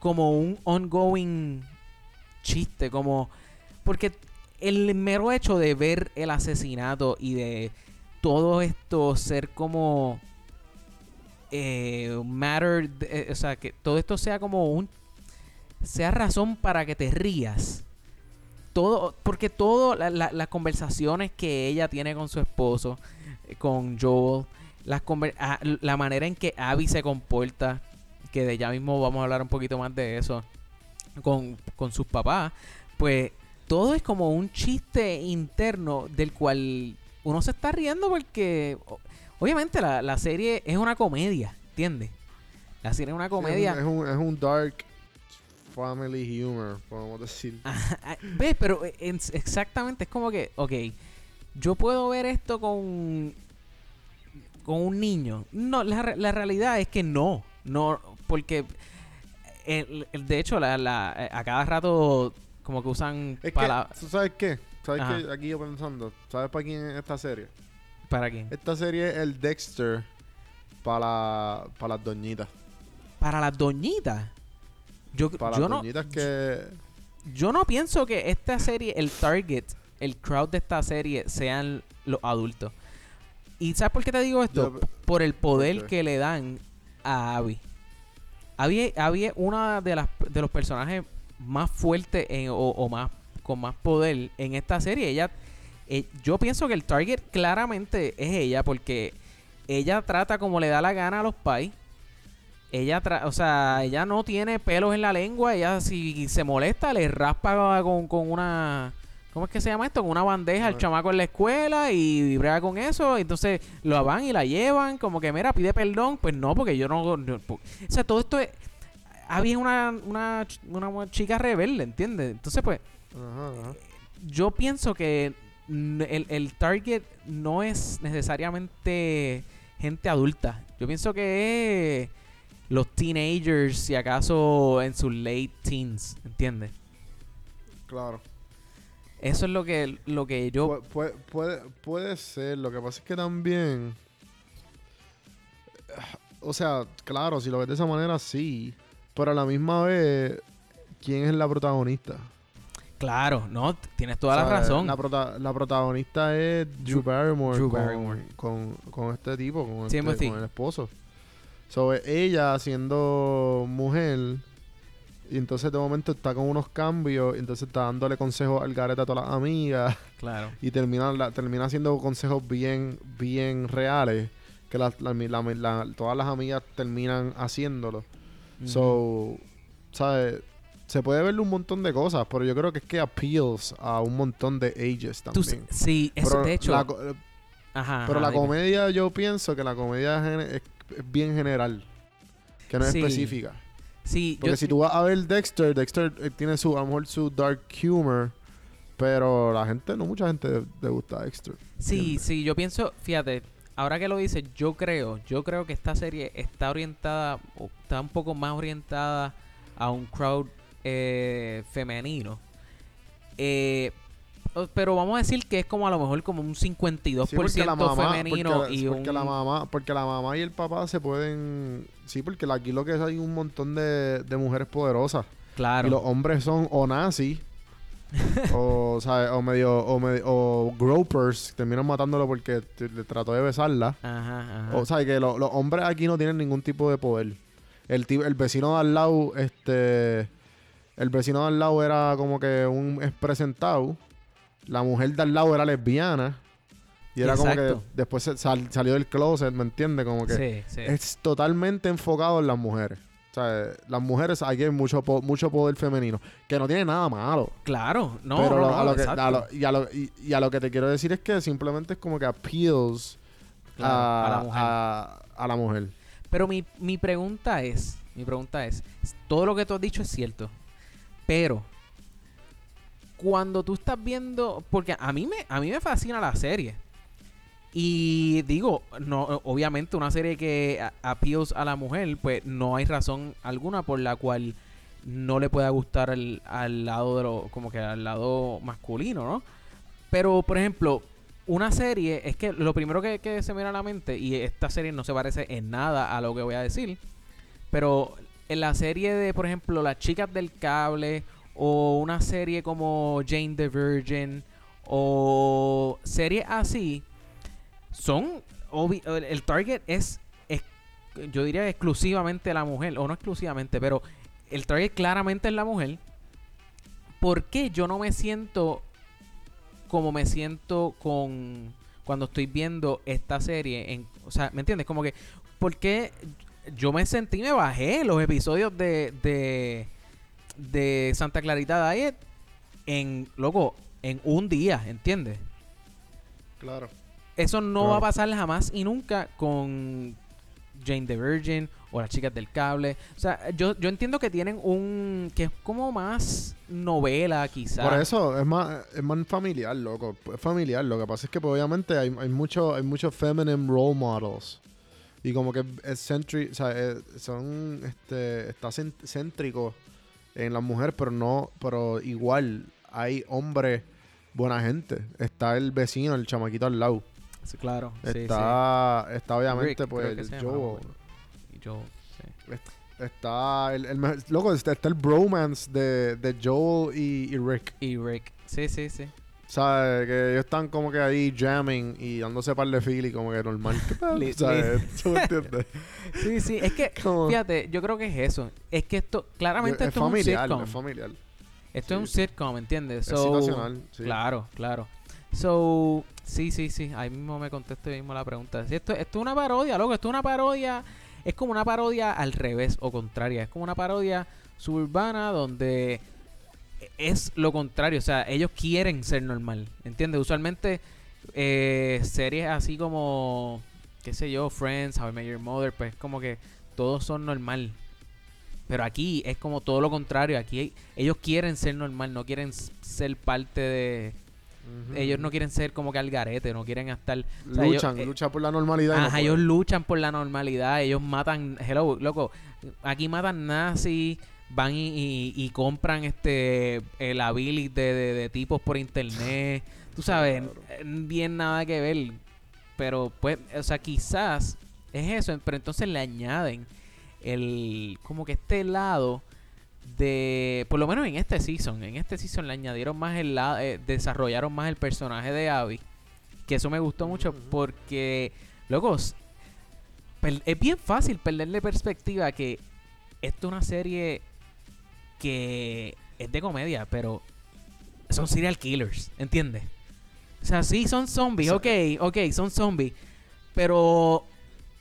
como un ongoing chiste, como... Porque el mero hecho de ver el asesinato y de todo esto ser como eh, matter, eh, o sea, que todo esto sea como un sea razón para que te rías. Todo, porque la- las conversaciones que ella tiene con su esposo, eh, con Joel, ah, la manera en que Abby se comporta, que de ya mismo vamos a hablar un poquito más de eso, con, con sus papás, pues todo es como un chiste interno del cual uno se está riendo porque obviamente la, la serie es una comedia, ¿entiendes? La serie es una comedia. Es un, es un dark family humor, podemos decir. ¿Ves? Pero eh, en- exactamente es como que, ok, yo puedo ver esto con con un niño. No, la, la realidad es que no, no, porque el- el- de hecho la, la- eh, a cada rato como que usan Es que, ¿tú sabes qué? ¿Sabes Ajá. qué? Aquí yo pensando, ¿sabes para quién es esta serie? para quién? Esta serie es el Dexter para, para las doñitas. Para las doñitas. Yo, Para yo las no, doñitas que... yo no pienso que esta serie, el target, el crowd de esta serie sean los adultos. ¿Y sabes por qué te digo esto? Yo- por el poder que le dan a Abby. Abby, Abby es una de las de los personajes más fuertes en- o, o más con más poder en esta serie. Ella, eh, yo pienso que el target claramente es ella porque ella trata como le da la gana a los pais. ella, tra- o sea, ella no tiene pelos en la lengua. Ella, si se molesta, le raspa con, con una. ¿Cómo es que se llama esto? Con una bandeja al Ah. chamaco en la escuela y brega con eso. Entonces lo van y la llevan. Como que, mira, pide perdón. Pues no, porque yo no. no- o sea, todo esto es. Había una, una, una chica rebelde, ¿entiendes? Entonces, pues Ajá, ajá. yo pienso que el, el target no es necesariamente gente adulta. Yo pienso que es los teenagers, si acaso en sus late teens, ¿entiendes? Claro. Eso es lo que, lo que yo... Pu- puede, puede, puede ser. Lo que pasa es que también. O sea, claro, si lo ves de esa manera, sí. Pero a la misma vez, ¿quién es la protagonista? Claro, no, tienes toda la O sea, razón. La, prota- la protagonista es Drew Barrymore, Drew con, Barrymore. Con, con este tipo, con, este- con el esposo. So, ella siendo mujer, y entonces de momento está con unos cambios, y entonces está dándole consejos al garete a todas las amigas, Claro. y termina, la- termina haciendo consejos bien, bien reales, que la- la- todas las amigas terminan haciéndolo. So, ¿sabes? Se puede verle un montón de cosas, pero yo creo que es que appeals a un montón de ages Tú también. s- sí, eso Pero de hecho... la ajá, pero ajá, la dime. comedia, yo pienso que la comedia es, es bien general, que no es Sí. específica. Sí, Porque yo- si tú vas a ver Dexter, Dexter eh, tiene su, a lo mejor su dark humor, pero la gente, no mucha gente le gusta Dexter. Sí, ¿entiendes? sí, yo pienso, fíjate, ahora que lo dices, yo creo, yo creo que esta serie está orientada, o está un poco más orientada a un crowd eh, femenino. Eh, pero vamos a decir que es como a lo mejor como un 52% Sí, porque la mamá, femenino porque, y porque un... la mamá, porque la mamá y el papá se pueden, sí, porque aquí lo que es hay un montón de, de mujeres poderosas Claro. y los hombres son o nazis o, ¿sabes? o medio o, medio, o gropers, terminan matándolo porque le trató de besarla. Ajá, ajá. O sea, que lo- los hombres aquí no tienen ningún tipo de poder. El, el vecino de al lado, este. El vecino de al lado era como que un expresentado. La mujer de al lado era lesbiana. Y era como que después sal- salió del closet, ¿me entiendes? Como que sí, sí. es totalmente enfocado en las mujeres. O sea, las mujeres aquí hay mucho, mucho poder femenino. Que no tiene nada malo. Claro, no, Pero no, lo- no, a lo que, a lo- y, a lo, y- y a lo que te quiero decir es que simplemente es como que appeals Claro, a, la mujer. a- a la mujer. Pero mi, mi pregunta es, mi pregunta es, todo lo que tú has dicho es cierto, pero cuando tú estás viendo, porque a mí me, a mí me fascina la serie. Y digo, no, obviamente una serie que appeals a la mujer, pues no hay razón alguna por la cual no le pueda gustar al, al lado de lo, como que al lado masculino, ¿no? Pero, por ejemplo, una serie, es que lo primero que, que se me viene a la mente, y esta serie no se parece en nada a lo que voy a decir, pero en la serie de, por ejemplo, Las Chicas del Cable, o una serie como Jane the Virgin, o series así, son, el target es, es, yo diría exclusivamente la mujer, o no exclusivamente, pero el target claramente es la mujer. ¿Por qué yo no me siento como me siento con cuando estoy viendo esta serie? En, o sea, ¿me entiendes? Como que, ¿por qué yo me sentí, me bajé los episodios de, de, de Santa Clarita Diet en, loco, en un día, ¿entiendes? Claro. Eso no va a pasar jamás y nunca con Jane the Virgin o las chicas del cable. O sea, yo, yo entiendo que tienen un... que es como más novela quizás. Por eso es más, es más familiar, loco. Es familiar. Lo que pasa es que pues, obviamente hay, hay mucho, hay muchos feminine role models. Y como que es centri- o sea, es- son, este, está céntrico en las mujeres, pero no, pero igual hay hombres buena gente. Está el vecino, el chamaquito al lado. Sí, claro. sí, sí. está, está obviamente Rick, pues llama, Joel. Está el, el mejor- loco, está, está el bromance de, de Joel y, y Rick. Y Rick. Sí, sí, sí. ¿Sabes? Que ellos están como que ahí jamming y dándose par de y como que normal. ¿Sabes? ¿Tú me entiendes? Sí, sí. Es que, Como- fíjate, yo creo que es eso. Es que esto, claramente es esto familiar, es un es sitcom. familiar. Esto es un sitcom, ¿entiendes? Es situacional, sí. Claro, claro. So, sí, sí, sí. Ahí mismo me contesto mismo la pregunta. Si esto, esto es una parodia, loco. Esto es una parodia. es como una parodia al revés o contraria. Es como una parodia suburbana donde es lo contrario. O sea, ellos quieren ser normal. ¿Entiendes? Usualmente eh, series así como, qué sé yo, Friends, How I Met Your Mother, pues como que todos son normal. Pero aquí es como todo lo contrario. Aquí ellos quieren ser normal, no quieren ser parte de... Ellos no quieren ser como que al garete, no quieren estar... o sea, ellos- luchan, eh, luchan por la normalidad. no Ajá, ellos luchan por la normalidad, ellos matan, hello, loco, aquí matan nazis, van y, y- y compran este el ability de, de- de tipos por internet, tú sabes, eh, bien nada que ver, pero pues, o sea, quizás es eso, pero entonces le añaden el, como que este lado de, por lo menos en este season, en este season le añadieron más el lado, eh, desarrollaron más el personaje de Abby, que eso me gustó mucho porque, locos, es bien fácil perderle perspectiva que esto es una serie que es de comedia, pero son serial killers, ¿entiendes? O sea, sí son zombies, ok, ok, son zombies, pero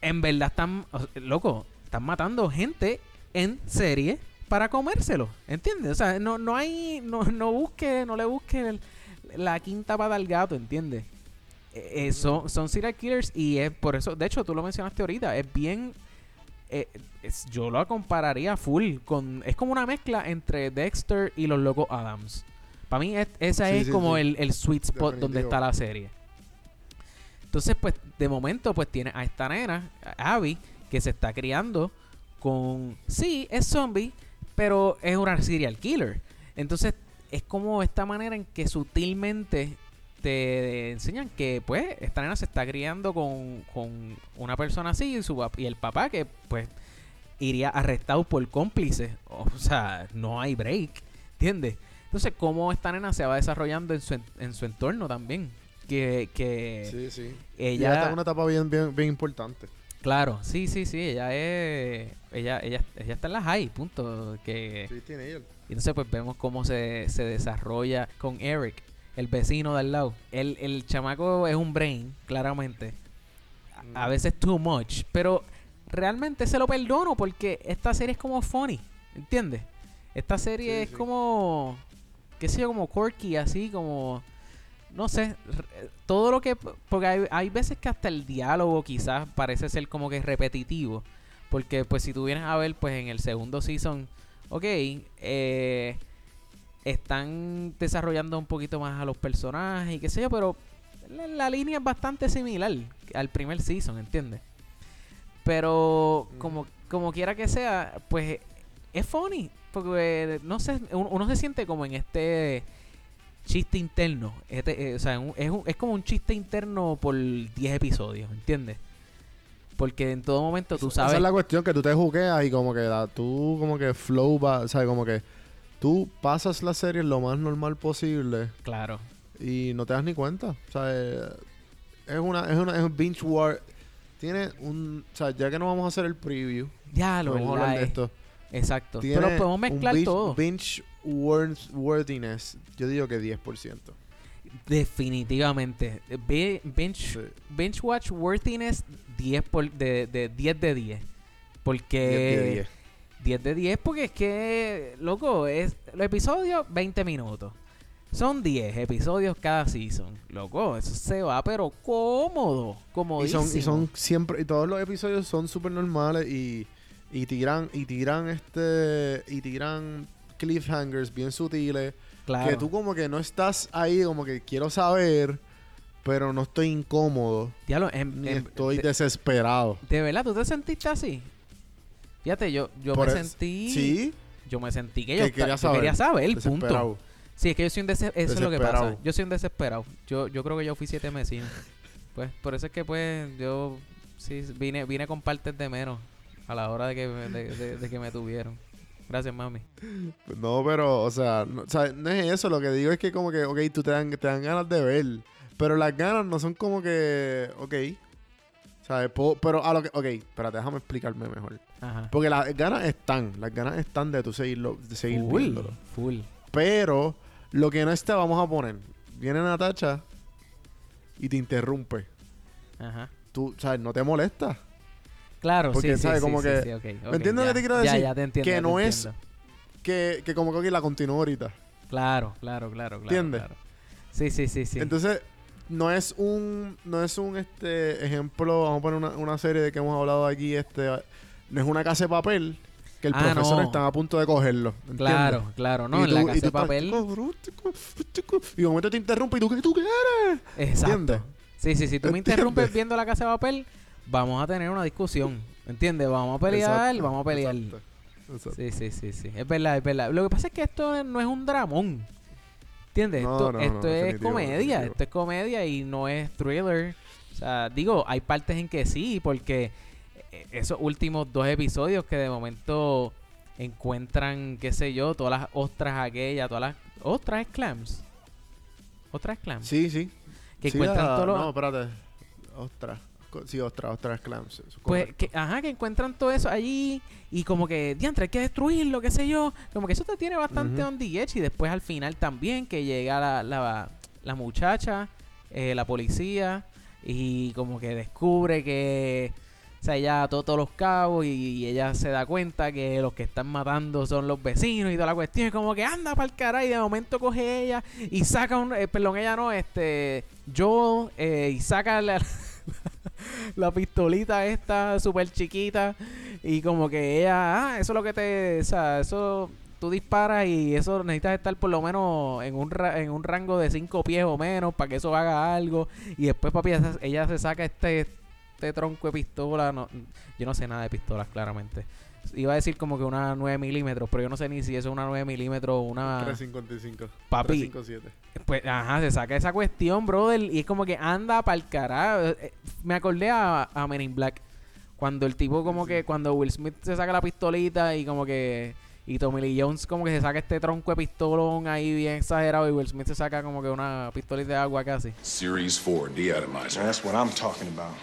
en verdad están, loco, están matando gente en serie para comérselo, ¿entiendes? O sea, no, no hay, no, no busque, no le busque el- la quinta pata al gato, ¿entiendes? Eh, eh, son, son serial killers y es por eso, de hecho, tú lo mencionaste ahorita, es bien, eh, es- yo lo compararía full con, es como una mezcla entre Dexter y los locos Adams. Para mí es- esa Sí, es sí, como sí. El, el sweet spot donde está la serie. Entonces, pues, de momento, pues tiene a esta nena, a Abby, que se está criando con. Sí, es zombie, pero es una serial killer. Entonces, es como esta manera en que sutilmente te enseñan que, pues, esta nena se está criando con, con una persona así y, su, y el papá que, pues, iría arrestado por cómplice. O sea, no hay break, ¿entiendes? Entonces, cómo esta nena se va desarrollando en su, en, en su entorno también. Que, que Sí, sí. ella... Ella está en una etapa bien, bien, bien importante. Claro, sí, sí, sí, ella es... Ella, ella, ella está en la high, punto. Que, Sí, tiene ella. Y entonces pues vemos cómo se, se desarrolla con Eric, el vecino de al lado. El, el chamaco es un brain, claramente. A, a veces too much, pero realmente se lo perdono porque esta serie es como funny, ¿entiendes? Esta serie Sí, es sí. como, qué sé yo, como quirky, así como, no sé, todo lo que, porque hay, hay veces que hasta el diálogo quizás parece ser como que repetitivo, porque pues si tú vienes a ver, pues en el segundo season, ok, eh, están desarrollando un poquito más a los personajes y qué sé yo, pero la, la línea es bastante similar al primer season, ¿entiendes? Pero como, como quiera que sea, pues es funny. Porque no sé, uno, uno se siente como en este chiste interno. Este, eh, o sea, un- es, un- es como un chiste interno por 10 episodios, ¿entiendes? Porque en todo momento tú sabes. Esa es la cuestión, que tú te juqueas y como que da- tú como que flow va, o sea, como que tú pasas la serie lo más normal posible Claro. y no te das ni cuenta. O sea, eh, es una, es una, es un binge war. Tiene un, o sea, ya que no vamos a hacer el preview, Ya lo vamos a verdad hablar de es- esto. Exacto. Tiene Pero podemos un mezclar binge, todo. Binge worth- worthiness, yo digo que 10%. Definitivamente. Binge, Sí. binge watch worthiness 10 por, de, de 10 de 10. Porque 10 de 10. 10 de 10 porque es que, loco, es los episodios 20 minutos. Son 10 episodios cada season. Loco, eso se va pero cómodo, Y comodísimo. son, y son siempre, y todos los episodios son súper normales y, y tiran, y tiran este, y tiran cliffhangers bien sutiles. claro. Que tú como que no estás ahí, como que quiero saber, pero no estoy incómodo, Diablo, en- ni en- estoy de, desesperado. de verdad, ¿tú te sentiste así? Fíjate, yo, yo Por me es- sentí... Sí, Yo me sentí que Que yo, quería yo quería saber, punto. desesperado. Sí, es que yo soy un dese- eso es lo que pasa. Desesperado. Yo soy un desesperado. Yo, yo creo que yo fui siete meses. Pues por eso es que pues yo sí vine, vine con partes de menos a la hora de que, me- de, de- de que me tuvieron. Gracias, mami. No, pero, o sea, no, o sea, no es eso. Lo que digo es que como que, ok, tú te dan, te dan ganas de ver. Pero las ganas no son como que, ok. ¿Sabes? Pero a lo que, ok, espérate, déjame explicarme mejor. Ajá. Porque las ganas están, las ganas están de tú seguirlo, de seguir Full, viéndolo. full. Pero lo que no está, vamos a poner. Viene Natacha y te interrumpe. Ajá. Tú, ¿sabes? No te molesta. Claro, Porque, sí, ¿sabes? sí, Como sí, que- sí, ok, ¿me ok, entiendes lo que te quiero decir? ya te entiendo, Que no es-. Que, que como que la continúo ahorita. Claro, claro, claro, claro. ¿Entiendes? claro. Sí, sí, sí, sí. Entonces, no es un, no es un este ejemplo, vamos a poner una, una serie de que hemos hablado aquí, este, no es una casa de papel que el Ah, profesor no. está a punto de cogerlo. ¿entiendes? claro, claro. No, Y en la tú- casa de estás, papel. "Cabrón, chico, chico", Y de momento te interrumpe y tú, ¿qué tú quieres? Exacto. ¿Entiendes? Sí, sí, si tú me interrumpes viendo la casa de papel, vamos a tener una discusión. ¿Entiendes? Vamos a pelear, Exacto, vamos a pelear. exacto, exacto. Sí, sí, sí, sí. Es verdad, es verdad. Lo que pasa es que esto no es un dramón. ¿Entiendes? No, esto no, esto no, es comedia. definitivo. Esto es comedia y no es thriller. O sea, digo, hay partes en que sí, porque eh, esos últimos dos episodios que de momento encuentran, qué sé yo, todas las ostras aquellas, todas las... ¿Ostras clams? ¿Ostras clams? Sí, sí. Que Sí, encuentran ah, todos los... No, espérate. Ostras. Sí, ostras, ostras, clams. es Pues, que, ajá, que encuentran todo eso allí y como que, diantre, hay que destruirlo, qué sé yo. Como que eso te tiene bastante Ujú. on the edge y después al final también que llega la, la, la muchacha, eh, la policía y como que descubre que, o sea, ella ató todos los cabos y, y ella se da cuenta que los que están matando son los vecinos y toda la cuestión. Y como que anda para el cara y de momento coge ella y saca un, eh, perdón, ella no, este, yo, eh, y saca la, la pistolita esta súper chiquita y como que ella, ah, eso es lo que te, o sea, eso tú disparas y eso necesitas estar por lo menos en un, ra- en un rango de 5 pies o menos para que eso haga algo y después papi ella se saca este, este tronco de pistola, no, yo no sé nada de pistolas claramente. Iba a decir como que una 9 milímetros, pero yo no sé ni si eso es una 9 milímetros o una... 355. Papi. 357. Pues, ajá, se saca esa cuestión, brother. Y es como que anda para el carajo. Eh, Me acordé a, a Men in Black. Cuando el tipo, como que, cuando Will Smith se saca la pistolita y como que. Y Tommy Lee Jones, como que se saca este tronco de pistolón ahí bien exagerado. Y Will Smith se saca como que una pistolita de agua casi. Series 4 deatomizer. That's what I'm talking about.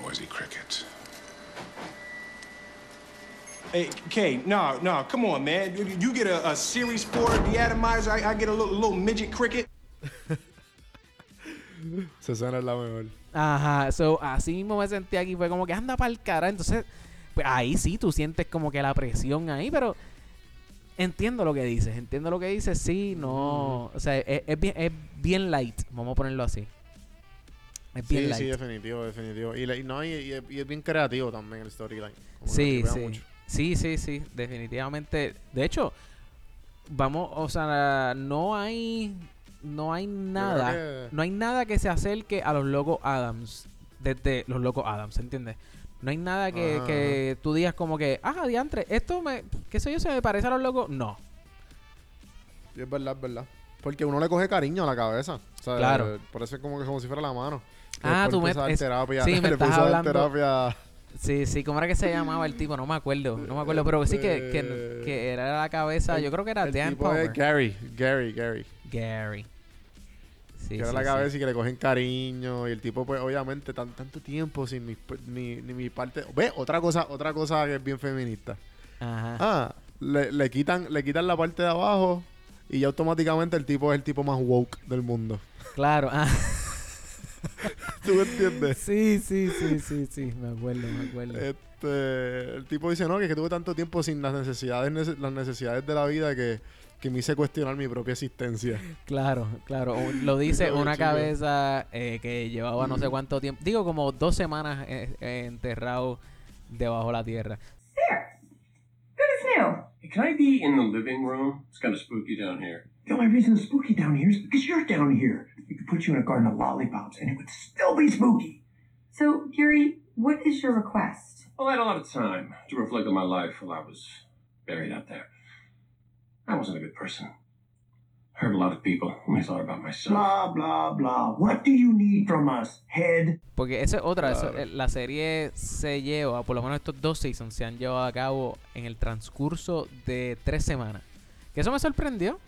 Noisy cricket. Hey, Kay, no, no, come on, man. You, you get a, a Series 4 deatomizer, I, I get a little, little midget cricket. Se suena la mejor. Ajá, so, así mismo me sentí aquí. Fue como que anda para el cara. Entonces, pues ahí sí tú sientes como que la presión ahí, pero entiendo lo que dices. Entiendo lo que dices, sí, no. O sea, es, es bien, es bien light. Vamos a ponerlo así. Es bien Sí, light. sí, definitivo, definitivo. Y, la- y no, y, y es- y es bien creativo también el storyline. Sí, sí. mucho. Sí, sí, sí, definitivamente. De hecho, vamos, o sea, no hay no hay nada, que- no hay nada que se acerque a los locos Adams desde los locos Adams, ¿entiendes? No hay nada que, Ajá, que tú digas como que, ah, diantre, esto me, qué sé yo, se me parece a los locos. No, Y es verdad, es verdad. Porque uno le coge cariño a la cabeza. O sea, Claro. Por eso es como que como si fuera la mano. Ah, tú me- es- sí, me estás hablando- terapia. Sí, sí, ¿cómo era que se llamaba el tipo? No me acuerdo, no me acuerdo, pero sí que, que, que era la cabeza, yo creo que era El Dan tipo es Palmer. Gary, Gary, Gary. Gary. Sí, que era sí, la sí. cabeza y que le cogen cariño. Y el tipo, pues, obviamente, tan, tanto tiempo sin mi, mi, ni mi parte. Ve, otra cosa, otra cosa que es bien feminista. Ajá. Ah, le, le quitan, le quitan la parte de abajo. Y ya automáticamente el tipo es el tipo más woke del mundo. Claro, ah. ¿Tú me entiendes? Sí, sí, sí, sí, sí, me acuerdo, me acuerdo. Este, el tipo dice, no, que, es que tuve tanto tiempo sin las necesidades, nece- las necesidades de la vida que, que me hice cuestionar mi propia existencia. Claro, claro. Lo dice una chico. cabeza eh, que llevaba no sé cuánto tiempo, digo como dos semanas eh, eh, enterrado debajo de la tierra. Good as new. Can I be in the living room? It's kind of spooky down here. The only reason it's spooky down here is because you're down here. We could put you in a garden of lollipops and it would still be spooky. So, Gary, what is your request? Well, I had a lot of time to reflect on my life while I was buried out there. I wasn't a good person. Hurt a lot of people. Only thought about myself. Blah, blah, blah. What do you need from us, head? Porque esa es otra, eso, Claro. eh, la serie se lleva, por lo menos estos dos seasons se han llevado a cabo en el transcurso de tres semanas. Que eso me sorprendió.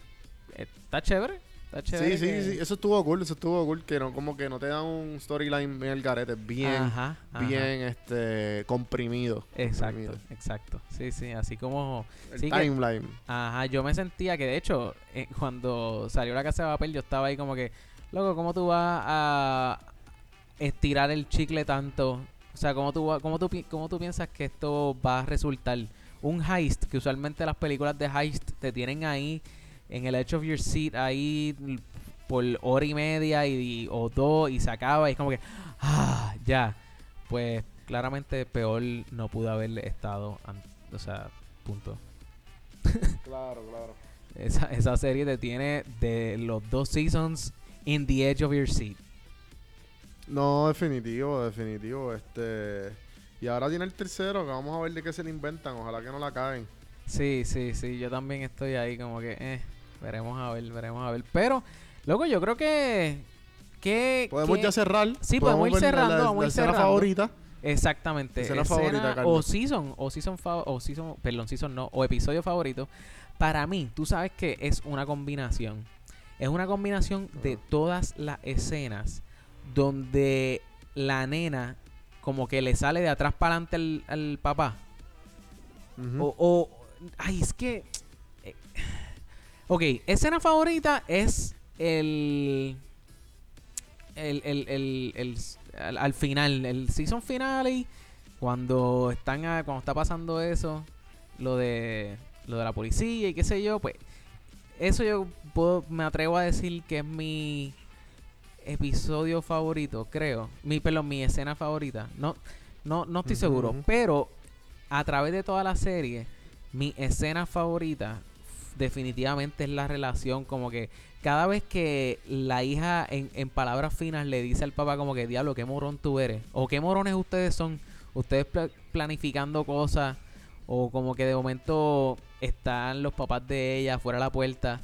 Está chévere. Sí, sí, que- sí, eso estuvo cool, eso estuvo cool, que no, como que no te dan un storyline bien el garete, bien, Ajá, ajá. bien, este, comprimido. Exacto, comprimido. exacto. Sí, sí, así como... El sí timeline. Ajá, yo me sentía que de hecho, eh, cuando salió la casa de papel, yo estaba ahí como que, loco, ¿cómo tú vas a estirar el chicle tanto O sea, ¿cómo tú, cómo, tú, ¿cómo tú piensas que esto va a resultar? Un heist, que usualmente las películas de heist te tienen ahí en el edge of your seat, ahí por hora y media y, o dos y se acaba y es como que, ah, ya. Pues claramente peor no pudo haber estado, o sea, punto. Claro, claro. Esa, esa serie te tiene de los dos seasons in the edge of your seat. No, definitivo, definitivo. Este. Y ahora tiene el tercero, que vamos a ver de qué se le inventan. Ojalá que no la caguen. Sí, sí, sí, yo también estoy ahí como que, eh, veremos a ver, veremos a ver. Pero, loco, yo creo que... que Podemos que- ya cerrar. Sí, podemos ir cerrando, la, vamos la ir cerrando. favorita. Exactamente. Escena Escena favorita, o Carlos. season, o season, fa- o season, perdón, season no, o episodio favorito. Para mí, tú sabes que es una combinación. Es una combinación de todas las escenas donde la nena como que le sale de atrás para adelante al, al papá. O, o- ay, es que. Ok, escena favorita es el. El, el, el, el- al, al final, el season finale, cuando están a- cuando está pasando eso, lo de lo de la policía y qué sé yo, pues eso yo puedo, me atrevo a decir que es mi episodio favorito, creo. Mi, perdón, mi escena favorita. No, no, no estoy seguro, pero a través de toda la serie, mi escena favorita definitivamente es la relación como que cada vez que la hija en, en palabras finas le dice al papá como que diablo, qué morón tú eres, o qué morones ustedes son, ustedes pla- planificando cosas, o como que de momento están los papás de ella fuera de la puerta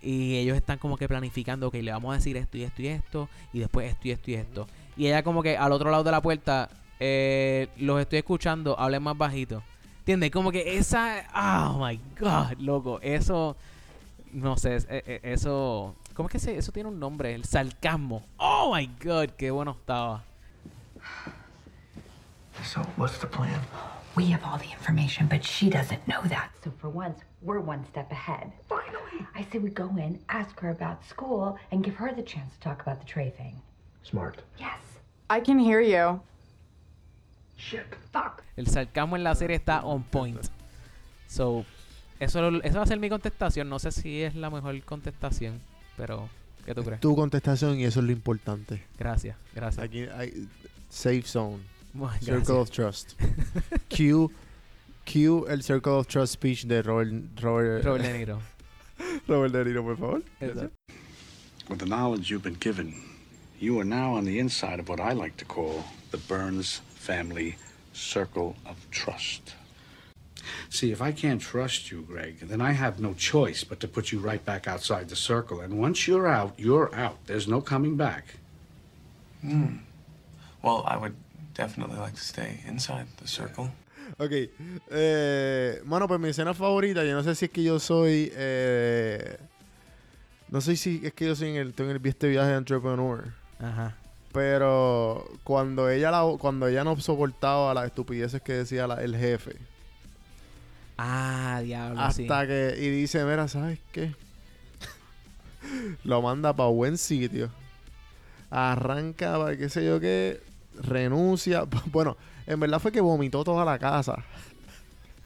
y ellos están como que planificando, ok, le vamos a decir esto y esto y esto, y después esto y esto y esto. Y ella como que al otro lado de la puerta, eh, los estoy escuchando, hablen más bajito. ¿Entiendes? Como que esa, oh my god, loco, eso, no sé, eh, eh, eso, ¿cómo es que se, eso tiene un nombre? El sarcasmo. Oh my god, qué bueno estaba. So, what's the plan? We have all the information, but she doesn't know that. So for once, we're one step ahead. Finally. I say we go in, ask her about school, and give her the chance to talk about the Trey thing. Smart. Yes. I can hear you. Shit. Fuck. El sarcasmo en la serie está on point. So, eso, lo- eso va a ser mi contestación. No sé si es la mejor contestación, pero ¿qué tú crees? Tu contestación y eso es lo importante. Gracias, gracias. Aquí hay safe zone. Bueno, Circle gracias. of Trust. Q, Q el Circle of Trust speech de Robert, Robert, Robert De Niro. Robert De Niro, por favor. Exacto. With the knowledge you've been given, you are now on the inside of what I like to call the Burns family circle of trust. See, if I can't trust you, Greg, then I have no choice but to put you right back outside the circle. And once you're out, you're out. There's no coming back. Hmm. Well, I would definitely like to stay inside the circle. Ok. Eh, bueno, pues mi escena favorita, yo no sé si es que yo soy. eh, no sé si es que yo soy en el, estoy en el, este viaje de entrepreneur. Ajá. Pero cuando ella la, cuando ella no soportaba las estupideces que decía la- el jefe. Ah, diablo, sí. Hasta que. Y dice, mira, ¿sabes qué? Lo manda para buen sitio. Arranca para qué sé yo qué. Renuncia. Bueno, en verdad fue que vomitó toda la casa.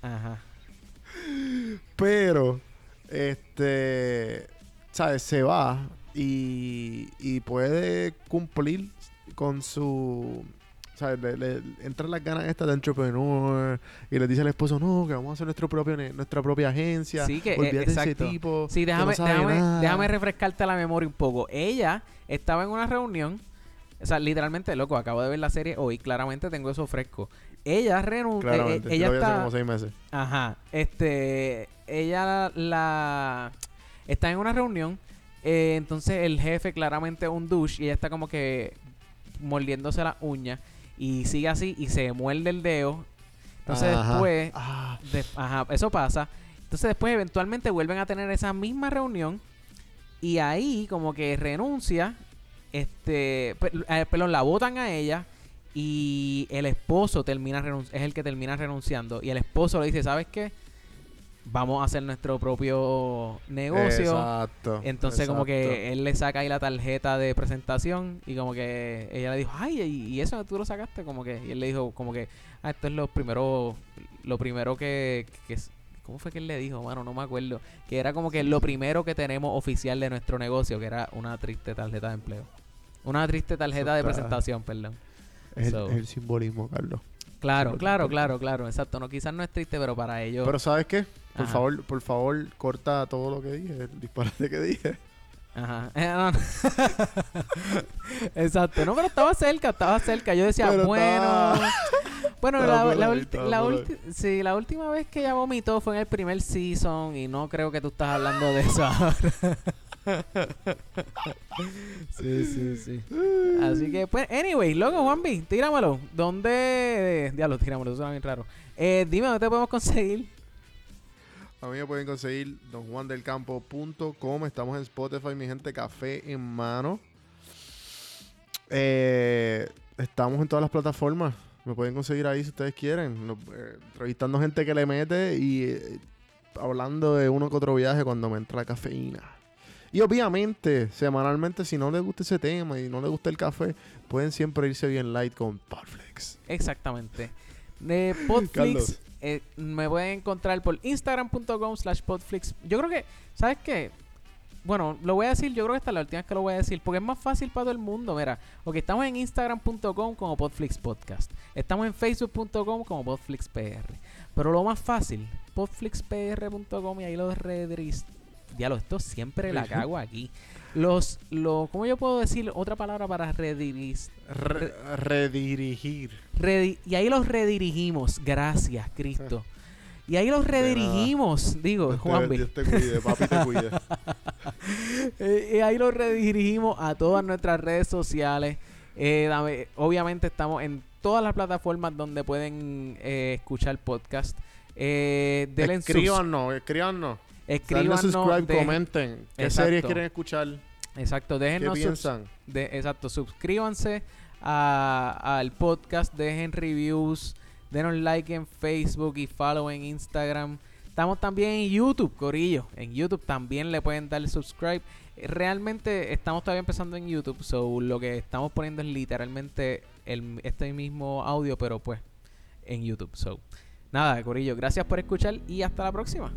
Ajá. Pero, este, ¿sabes? Se va y, y puede cumplir con su... ¿Sabes? Le, le entran las ganas estas de entrepreneur y le dice al esposo, no, que vamos a hacer nuestro propio, nuestra propia agencia. Sí, que eh, Olvídate de exacto. ese tipo. Sí, no déjame, déjame, nada". déjame refrescarte la memoria un poco. Ella estaba en una reunión. O sea, literalmente, loco, acabo de ver la serie hoy. Claramente tengo eso fresco. Ella renunció. Claramente, ella yo lo vi hace está. como seis meses. Ajá. Este. Ella la. Está en una reunión. Eh, entonces el jefe claramente es un douche. Y ella está como que mordiéndose las uñas. Y sigue así y se muerde el dedo. Entonces Ajá. después. Ah, de- ajá, eso pasa. Entonces después eventualmente vuelven a tener esa misma reunión. Y ahí como que renuncia. Este. eh, perdón, la votan a ella. Y el esposo termina renun- es el que termina renunciando. Y el esposo le dice, ¿sabes qué? Vamos a hacer nuestro propio negocio. Exacto. Entonces como que él le saca ahí la tarjeta de presentación y como que ella le dijo, ay, y eso tú lo sacaste, como que, y él le dijo como que, ah, esto es lo primero, lo primero que, que ¿cómo fue que él le dijo, mano? No me acuerdo, que era como que lo primero que tenemos oficial de nuestro negocio, que era una triste tarjeta de empleo. Una triste tarjeta de presentación, perdón. Es el, So, es el simbolismo, Carlos. Claro, claro, claro, claro, exacto. No, quizás no es triste, pero para ellos... Pero ¿sabes qué? Por Ajá. favor, por favor, corta todo lo que dije, el disparate que dije. Ajá. Eh. Exacto. No, pero estaba cerca, estaba cerca. Yo decía, Pero bueno. Bueno, la, la ulti- ulti- sí, la última vez que ella vomitó fue en el primer season y no creo que tú estás hablando de eso ahora. Sí, sí, sí. Así que, pues, anyway, loco, Juanvi, tíramelo. ¿Dónde? Diablo, tíramelo, eso suena bien raro. Eh, dime, ¿dónde te podemos conseguir? A mí me pueden conseguir donjuandelcampo.com. Estamos en Spotify, mi gente, café en mano. Eh, estamos en todas las plataformas. Me pueden conseguir ahí si ustedes quieren. No- eh, entrevistando gente que le mete y eh, hablando de uno que otro viaje cuando me entra la cafeína. Y obviamente, semanalmente, si no les gusta ese tema y no les gusta el café, pueden siempre irse bien light con Podflex. Exactamente. De Podflix eh, me pueden encontrar por instagram.com slash podflix. Yo creo que, ¿sabes qué? Bueno, lo voy a decir, yo creo que esta es la última vez que lo voy a decir, porque es más fácil para todo el mundo. Mira, ok, estamos en instagram.com como Podflix Podcast. Estamos en facebook.com como Podflix PR. Pero lo más fácil, podflixpr.com y ahí los redris... Diablo, esto siempre la cago aquí. Los, los, ¿cómo yo puedo decir otra palabra para rediris? Re- redirigir. Redi- y ahí los redirigimos. Gracias, Cristo. Y ahí los redirigimos, digo, Dios te- Juanvi. Dios te cuide, papi te cuide. Eh, y ahí los redirigimos a todas nuestras redes sociales. Eh, obviamente estamos en todas las plataformas donde pueden eh, escuchar podcast. Eh, Escríbanos, escríbanos. De- comenten. ¿Qué Exacto. series quieren escuchar? Exacto, ¿Qué déjenos subs- piensan? de, exacto, suscríbanse al podcast, dejen reviews, denos like en Facebook y follow en Instagram. Estamos también en YouTube, Corillo. En YouTube también le pueden dar subscribe. Realmente estamos todavía empezando en YouTube, so lo que estamos poniendo es literalmente el, este mismo audio, pero pues en YouTube. So, nada, Corillo, gracias por escuchar y hasta la próxima.